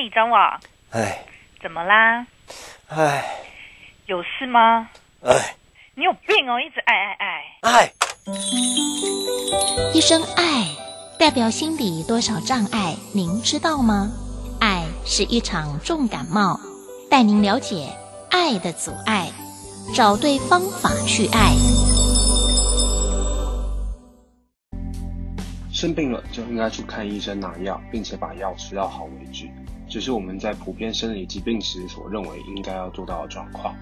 嘿，张网，哎，怎么啦？哎，有事吗？哎，你有病哦，一直爱爱爱。哎，一声爱，代表心里多少障碍？您知道吗？爱是一场重感冒，带您了解爱的阻碍，找对方法去爱。生病了就应该去看医生拿药，并且把药吃到好为止，这是我们在普遍生理疾病时所认为应该要做到的状况。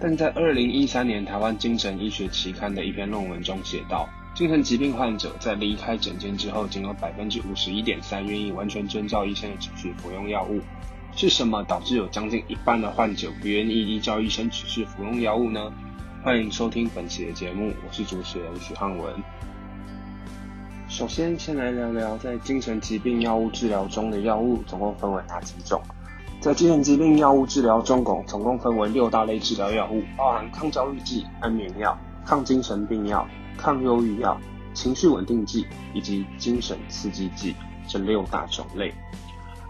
但在二零一三年台湾精神医学期刊的一篇论文中写道，精神疾病患者在离开诊间之后，仅有百分之五十一点三愿意完全遵照医生的指示服用药物。是什么导致有将近一半的患者不愿意依照医生指示服用药物呢？欢迎收听本期的节目，我是主持人许汉文。首先，先来聊聊在精神疾病药物治疗中的药物总共分为哪几种。在精神疾病药物治疗中，共总共分为六大类治疗药物，包含抗焦虑剂、安眠药、抗精神病药、抗忧郁药、情绪稳定剂以及精神刺激剂这六大种类。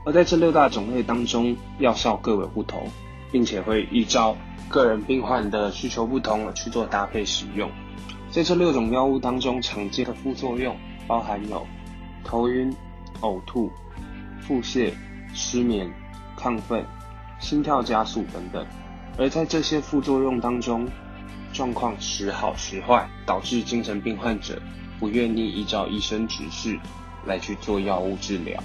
而在这六大种类当中，药效各有不同，并且会依照个人病患的需求不同而去做搭配使用。在这六种药物当中，常见的副作用。包含有头晕、呕吐、腹泻、失眠、亢奋、心跳加速等等。而在这些副作用当中，状况时好时坏，导致精神病患者不愿意依照医生指示来去做药物治疗。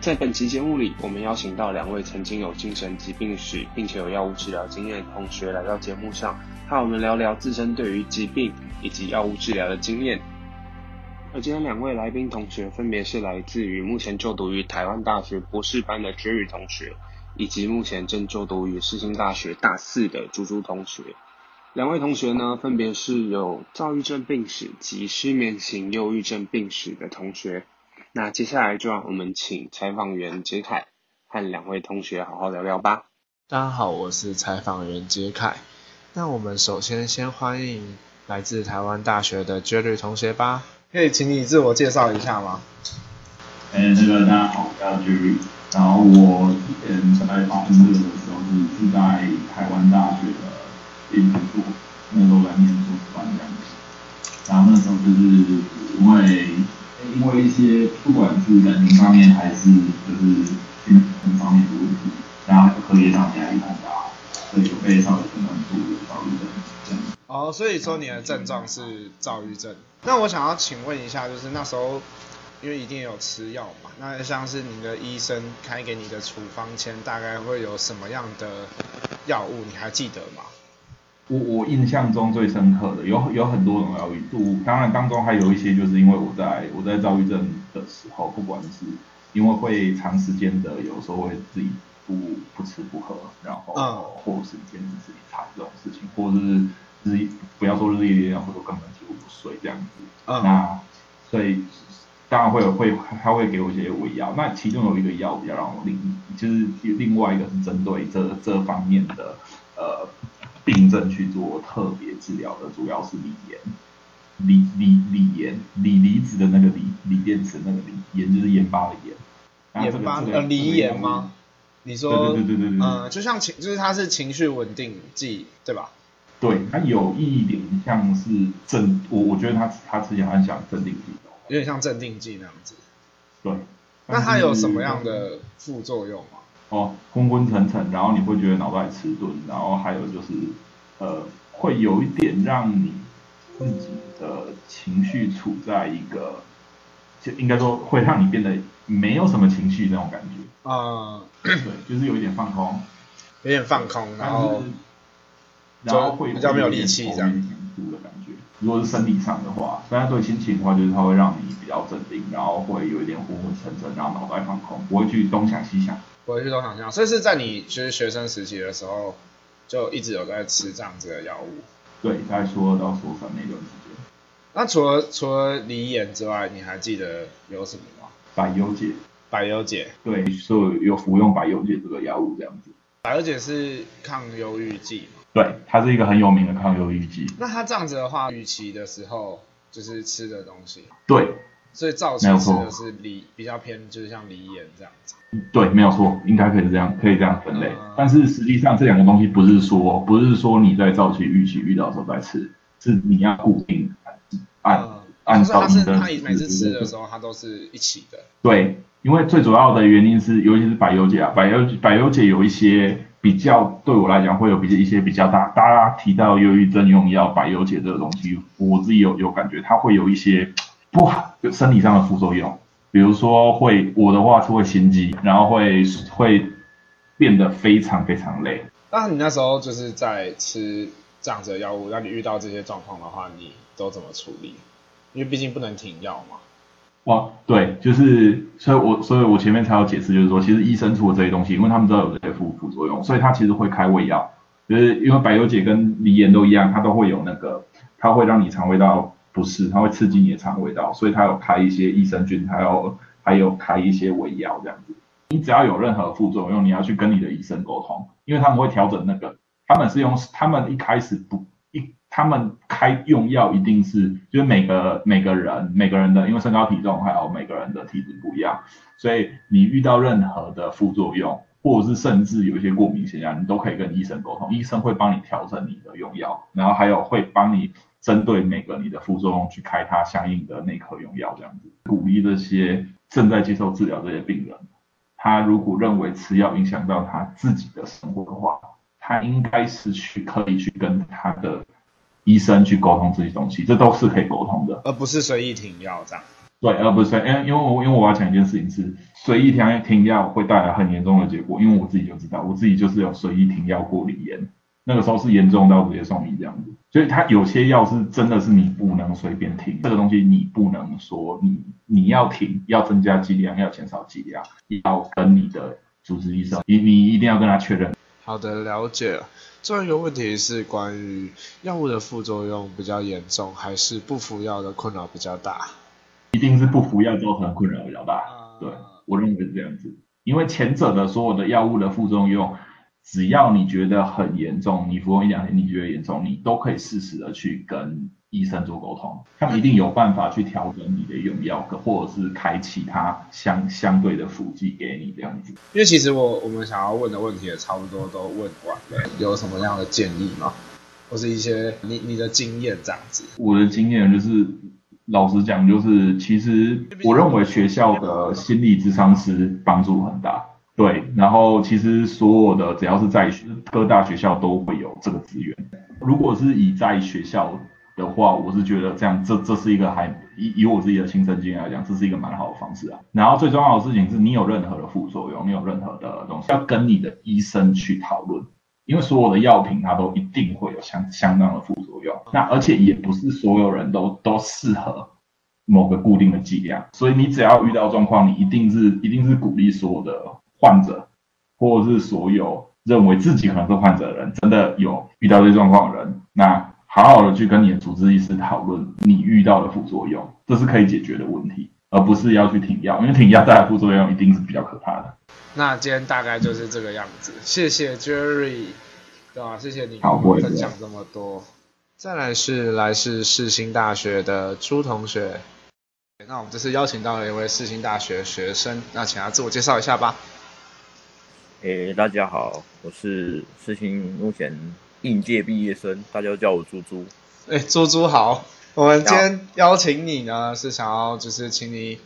在本期节目里，我们邀请到两位曾经有精神疾病史，并且有药物治疗经验的同学来到节目上，和我们聊聊自身对于疾病以及药物治疗的经验。而今天两位来宾同学分别是来自于目前就读于台湾大学博士班的 Jerry 同学，以及目前正就读于世新大学大四的朱朱同学。两位同学呢，分别是有躁郁症病史及失眠型忧郁症病史的同学。那接下来就让我们请采访员杰凯和两位同学好好聊聊吧。大家好，我是采访员杰凯。那我们首先先欢迎来自台湾大学的 Jerry 同学吧。可以请你自我介绍一下吗？哎、这个大家好，我叫 Jerry，然后我之前在发生这个的时候是是在台湾大学的研究所，那时候在念硕士班这样子，然后那时候就是因为因为一些不管是感情方面还是就是精神方面的问题，然后课业上压力很大，所以就被稍微诊断出躁郁症这样子。哦，所以说你的症状是躁郁症。那我想要请问一下，就是那时候因为一定有吃药嘛，那像是你的医生开给你的处方签，大概会有什么样的药物？你还记得吗？我我印象中最深刻的有有很多种药物，当然当中还有一些就是因为我在我在躁郁症的时候，不管是因为会长时间的，有时候会自己不不吃不喝，然后或是坚持自己惨这种事情，或者是日不要说日夜连，或者根本。就不睡这样子，嗯、那所以当然会有会他会给我一些胃药，那其中有一个药比较让我另就是另外一个是针对这这方面的呃病症去做特别治疗的，主要是锂盐，锂锂锂盐锂离子的那个锂锂电池那个锂盐就是盐巴的盐，盐巴呃锂盐吗？你说对对对对对嗯，就像情就是它是情绪稳定剂对吧？对，它有一点像是镇，我我觉得它它吃起来很像镇定剂，有点像镇定剂那样子。对，那它有什么样的副作用吗？哦，昏昏沉沉，然后你会觉得脑袋迟钝，然后还有就是呃，会有一点让你自己的情绪处在一个，就应该说会让你变得没有什么情绪那种感觉。啊、呃，对，就是有一点放空，有点放空，然后。然后会比较没有力气这样子的感觉。如果是生理上的话，但是对心情的话，就是它会让你比较镇定，然后会有一点昏昏沉沉，然后脑袋放空，不会去东想西想。不会去东想西想。所以是在你就是学生时期的时候，就一直有在吃这样子的药物。对，在说二到说三那段时间。那除了除了锂盐之外，你还记得有什么吗？百忧解。百忧解。对，所以有服用百忧解这个药物这样子。百忧解是抗忧郁剂吗？对，它是一个很有名的抗忧郁剂。那它这样子的话，预期的时候就是吃的东西。对，所以早期吃的是梨，比较偏就是像梨盐这样子。对，没有错，应该可以这样，可以这样分类。嗯、但是实际上这两个东西不是说，不是说你在早期预期遇到的时候再吃，是你要固定按、嗯、按照你的。他每次吃的时候，它都是一起的。对，因为最主要的原因是，尤其是百忧解啊，百忧百忧解有一些比较，对我来讲会有比一些比较大。大家提到忧郁症用药百忧解这个东西，我自己有有感觉，它会有一些不好，就生理上的副作用。比如说会，我的话是会心悸，然后会会变得非常非常累。那你那时候就是在吃这样子的药物，让你遇到这些状况的话，你都怎么处理？因为毕竟不能停药嘛。哇，对，就是，所以我所以我前面才有解释，就是说，其实医生出的这些东西，因为他们知道有这些副副作用，所以他其实会开胃药，就是因为百忧解跟梨盐都一样，它都会有那个，它会让你肠胃道。不适，它会刺激你的肠胃道，所以它有开一些益生菌，还有还有开一些胃药这样子。你只要有任何副作用，你要去跟你的医生沟通，因为他们会调整那个。他们是用他们一开始不，他们开用药一定是就是每个每个人每个人的，因为身高体重还有每个人的体质不一样，所以你遇到任何的副作用，或者是甚至有一些过敏现象，你都可以跟医生沟通，医生会帮你调整你的用药，然后还有会帮你。针对每个你的副作用去开他相应的内科用药，这样子鼓励这些正在接受治疗这些病人，他如果认为吃药影响到他自己的生活的话，他应该是去可以去跟他的医生去沟通这些东西，这都是可以沟通的，而不是随意停药这样。对，而不是因为因为我因为我要讲一件事情是随意停停药会带来很严重的结果，因为我自己就知道，我自己就是有随意停药过梨盐。那个时候是严重到直接送医这样子，所以它有些药是真的是你不能随便停，这个东西你不能说你你要停，要增加剂量，要减少剂量，要跟你的主治医生，你你一定要跟他确认。好的，了解了。最后一个问题是关于药物的副作用比较严重，还是不服药的困扰比较大？一定是不服药造成的困扰比较大。对，我认为是这样子，因为前者的所有的药物的副作用。只要你觉得很严重，你服用一两天你觉得严重，你都可以适时的去跟医生做沟通，他们一定有办法去调整你的用药，或者是开其他相相对的辅剂给你这样子。因为其实我我们想要问的问题也差不多都问完了，有什么样的建议吗？或是一些你你的经验这样子？我的经验就是，老实讲，就是其实我认为学校的心理咨商师帮助很大。对，然后其实所有的只要是在各大学校都会有这个资源。如果是以在学校的话，我是觉得这样，这这是一个还以以我自己的亲身经验来讲，这是一个蛮好的方式啊。然后最重要的事情是你有任何的副作用，你有任何的东西要跟你的医生去讨论，因为所有的药品它都一定会有相相当的副作用。那而且也不是所有人都都适合某个固定的剂量，所以你只要遇到状况，你一定是一定是鼓励所有的。患者，或者是所有认为自己可能是患者的人，真的有遇到这状况的人，那好好的去跟你的主治医师讨论你遇到的副作用，这是可以解决的问题，而不是要去停药，因为停药带来副作用一定是比较可怕的。那今天大概就是这个样子，谢谢 Jerry，对吧？谢谢你分享这么多。再来是来自世新大学的朱同学，那我们这次邀请到了一位世新大学学生，那请他自我介绍一下吧。诶、欸，大家好，我是世新目前应届毕业生，大家都叫我猪猪。诶，猪猪好，我们今天邀请你呢，是想要就是请你，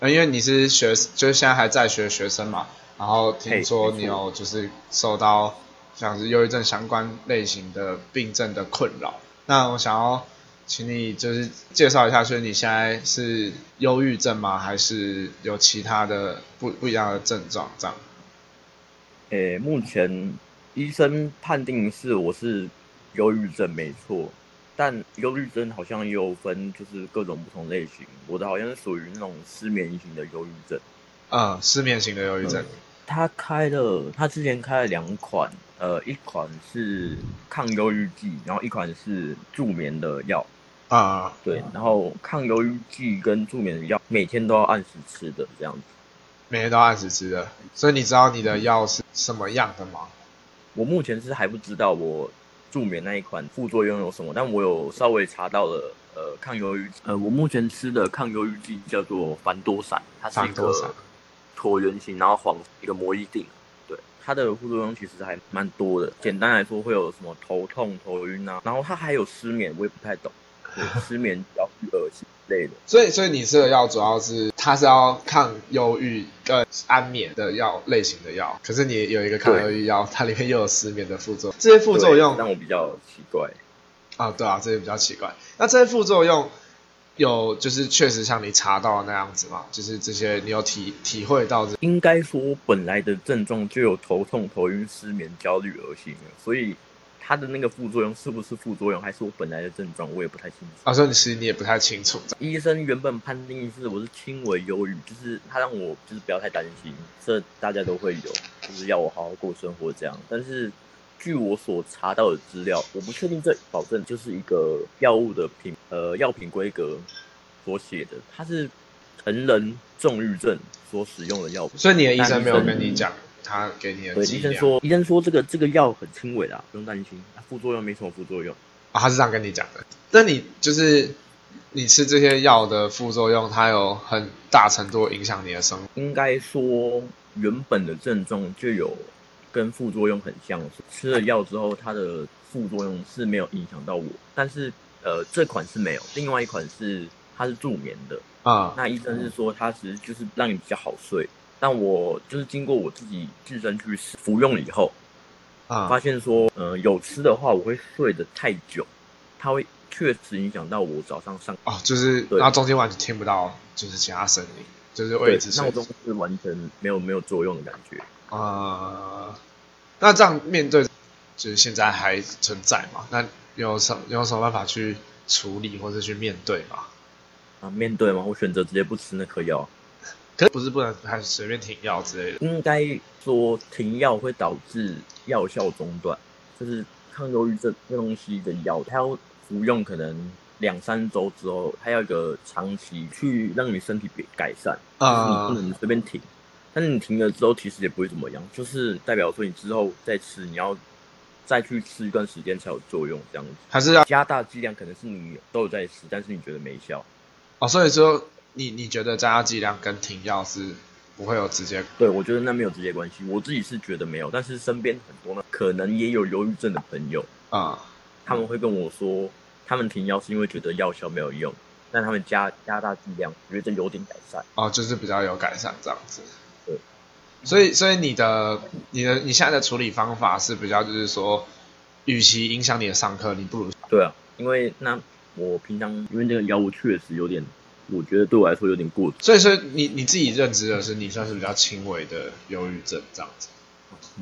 呃，因为你是学，就是现在还在学学生嘛，然后听说你有就是受到像是忧郁症相关类型的病症的困扰，那我想要请你就是介绍一下，所以你现在是忧郁症吗？还是有其他的不不一样的症状这样？诶，目前医生判定是我是忧郁症没错，但忧郁症好像也有分，就是各种不同类型。我的好像是属于那种失眠型的忧郁症。啊、嗯，失眠型的忧郁症。他开了，他之前开了两款，呃，一款是抗忧郁剂，然后一款是助眠的药。啊，对，然后抗忧郁剂跟助眠的药每天都要按时吃的这样子。每天都按时吃的，所以你知道你的药是什么样的吗？我目前是还不知道我助眠那一款副作用有什么，但我有稍微查到了呃抗忧郁，呃我目前吃的抗忧郁剂叫做凡多散，它是一个椭圆形，然后黄一个魔衣定。对，它的副作用其实还蛮多的。简单来说，会有什么头痛、头晕啊，然后它还有失眠，我也不太懂。失眠、比较、恶心类的。所以，所以你吃的药主要是它是要抗忧郁跟安眠的药类型的药，可是你有一个抗忧郁药，它里面又有失眠的副作用。这些副作用让我比较奇怪。啊，对啊，这些比较奇怪。那这些副作用有就是确实像你查到的那样子吗？就是这些你有体体会到？应该说本来的症状就有头痛、头晕、失眠、焦虑、恶心，所以。它的那个副作用是不是副作用，还是我本来的症状，我也不太清楚。啊，所以其实你也不太清楚。医生原本判定是我是轻微忧郁，就是他让我就是不要太担心，这大家都会有，就是要我好好过生活这样。但是据我所查到的资料，我不确定这保证就是一个药物的品呃药品规格所写的，它是成人重郁症所使用的药品。所以你的医生没有跟你讲。他给你的对医生说，医生说这个这个药很轻微的，不用担心，副作用没什么副作用啊，他是这样跟你讲的。那你就是你吃这些药的副作用，它有很大程度影响你的生活。应该说，原本的症状就有跟副作用很像，吃了药之后，它的副作用是没有影响到我，但是呃，这款是没有，另外一款是它是助眠的啊。那医生是说，它其实就是让你比较好睡。但我就是经过我自己自身去服用了以后，啊，发现说，呃，有吃的话，我会睡得太久，它会确实影响到我早上上哦，就是那中间完全听不到，就是其他声音，就是位置闹钟是完全没有没有作用的感觉啊、呃。那这样面对，就是现在还存在嘛？那有什有什么办法去处理或者去面对吗？啊，面对吗？我选择直接不吃那颗药。不是不能还随便停药之类的。应该说停药会导致药效中断，就是抗忧郁这这东西的药，它要服用可能两三周之后，它要一个长期去让你身体改善，就是你不能随便停。但是你停了之后，其实也不会怎么样，就是代表说你之后再吃，你要再去吃一段时间才有作用，这样子。还是要加大剂量，可能是你都有在吃，但是你觉得没效。哦，所以说。你你觉得加剂量跟停药是不会有直接？对，我觉得那没有直接关系。我自己是觉得没有，但是身边很多呢，可能也有忧郁症的朋友啊，他们会跟我说，他们停药是因为觉得药效没有用，但他们加加大剂量，觉得有点改善。哦，就是比较有改善这样子。对，所以所以你的你的你现在的处理方法是比较就是说，与其影响你的上课，你不如对啊，因为那我平常因为这个药物确实有点。我觉得对我来说有点过，所以说你你自己认知的是你算是比较轻微的忧郁症这样子。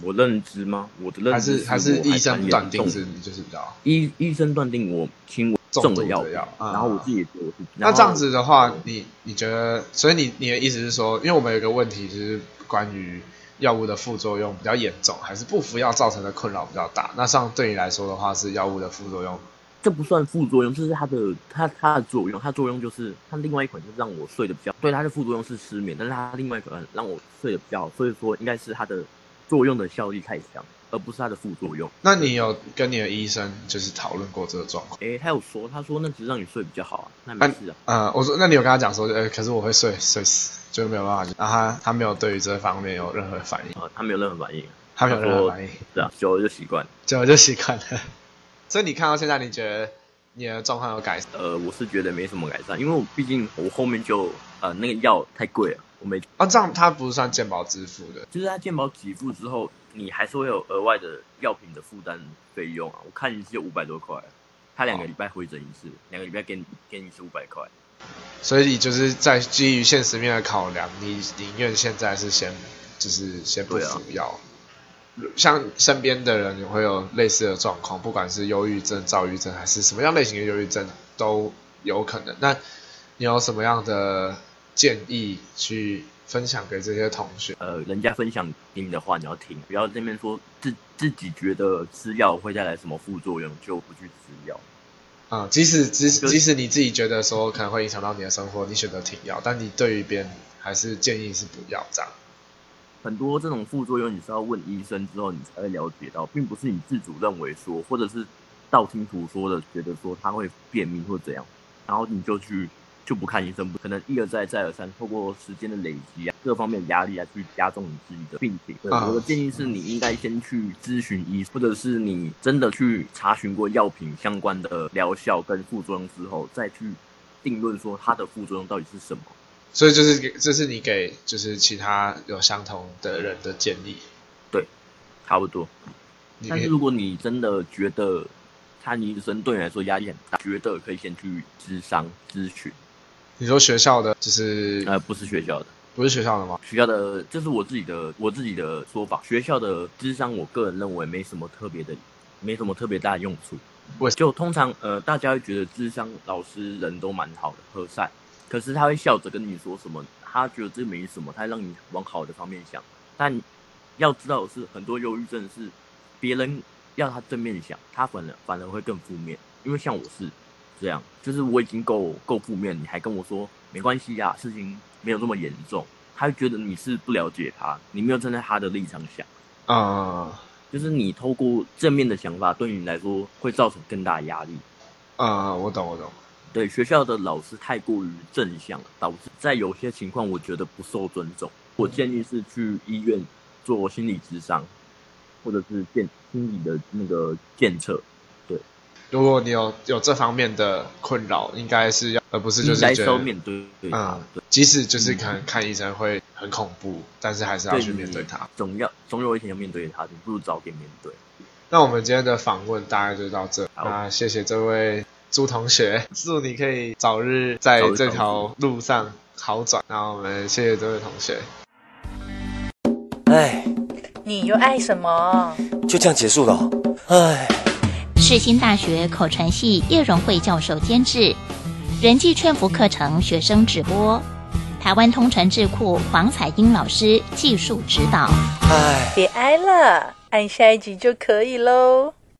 我认知吗？我的认知还是还是医生断定是就是比较医医生断定我轻微重的药，然后我自己也觉得我是。那这样子的话，你你觉得？所以你你的意思是说，因为我们有一个问题就是关于药物的副作用比较严重，还是不服药造成的困扰比较大？那像对你来说的话，是药物的副作用。这不算副作用，这是它的它它的作用。它作用就是它另外一款就是让我睡得比较。对，它的副作用是失眠，但是它另外一款让我睡得比较好。所以说应该是它的作用的效力太强，而不是它的副作用。那你有跟你的医生就是讨论过这个状况？诶，他有说，他说那只是让你睡比较好啊，那没事啊。嗯、呃，我说那你有跟他讲说，呃，可是我会睡睡死，就没有办法。然后他他没有对于这方面有任何反应。呃，他没有任何反应，他没有任何反应。是啊，久了就习惯，久了就习惯了。所以你看到现在，你觉得你的状况有改善？呃，我是觉得没什么改善，因为我毕竟我后面就呃那个药太贵了，我没啊，这样它不是算健保支付的，就是它健保给付之后，你还是会有额外的药品的负担费用啊。我看一次就五百多块，他两个礼拜回诊一次，两、哦、个礼拜给你给你一次五百块。所以就是在基于现实面的考量，你宁愿现在是先就是先不服药。像身边的人也会有类似的状况，不管是忧郁症、躁郁症，还是什么样类型的忧郁症，都有可能。那你有什么样的建议去分享给这些同学？呃，人家分享给你的话，你要听，不要这边说自自己觉得吃药会带来什么副作用，就不去吃药。啊、嗯，即使即使即使你自己觉得说可能会影响到你的生活，你选择停药，但你对于别人还是建议是不要这样。很多这种副作用，你是要问医生之后，你才会了解到，并不是你自主认为说，或者是道听途说的觉得说他会便秘或怎样。然后你就去就不看医生，不可能一而再再而三，透过时间的累积啊，各方面的压力啊去加重你自己的病情。对，我的建议是你应该先去咨询医生，或者是你真的去查询过药品相关的疗效跟副作用之后，再去定论说它的副作用到底是什么。所以就是给，这是你给就是其他有相同的人的建议，对，差不多。但是如果你真的觉得看医生对你来说压力很大，觉得可以先去咨商咨询。你说学校的就是呃，不是学校的，不是学校的吗？学校的这是我自己的我自己的说法。学校的智商，我个人认为没什么特别的，没什么特别大的用处。我就通常呃，大家会觉得智商老师人都蛮好的，和善。可是他会笑着跟你说什么，他觉得这没什么，他让你往好的方面想。但要知道的是，很多忧郁症是别人要他正面想，他反而反而会更负面。因为像我是这样，就是我已经够够负面，你还跟我说没关系呀，事情没有那么严重，他会觉得你是不了解他，你没有站在他的立场想。啊、uh...，就是你透过正面的想法，对你来说会造成更大压力。啊、uh...，我懂，我懂。对学校的老师太过于正向，导致在有些情况我觉得不受尊重。我建议是去医院做心理咨商，或者是健心理的那个检测。对，如果你有有这方面的困扰，应该是要而不是就是觉得面对对嗯对，即使就是可能看医生会很恐怖，但是还是要去面对它。总要总有一天要面对它，你不如早点面对。那我们今天的访问大概就到这，那谢谢这位。朱同学，祝你可以早日在这条路上好转。那我们谢谢这位同学。哎，你又爱什么？就这样结束了。哎，世新大学口传系叶荣惠教授监制，人际劝服课程学生直播，台湾通传智库黄彩英老师技术指导。哎，别挨了，按下一集就可以喽。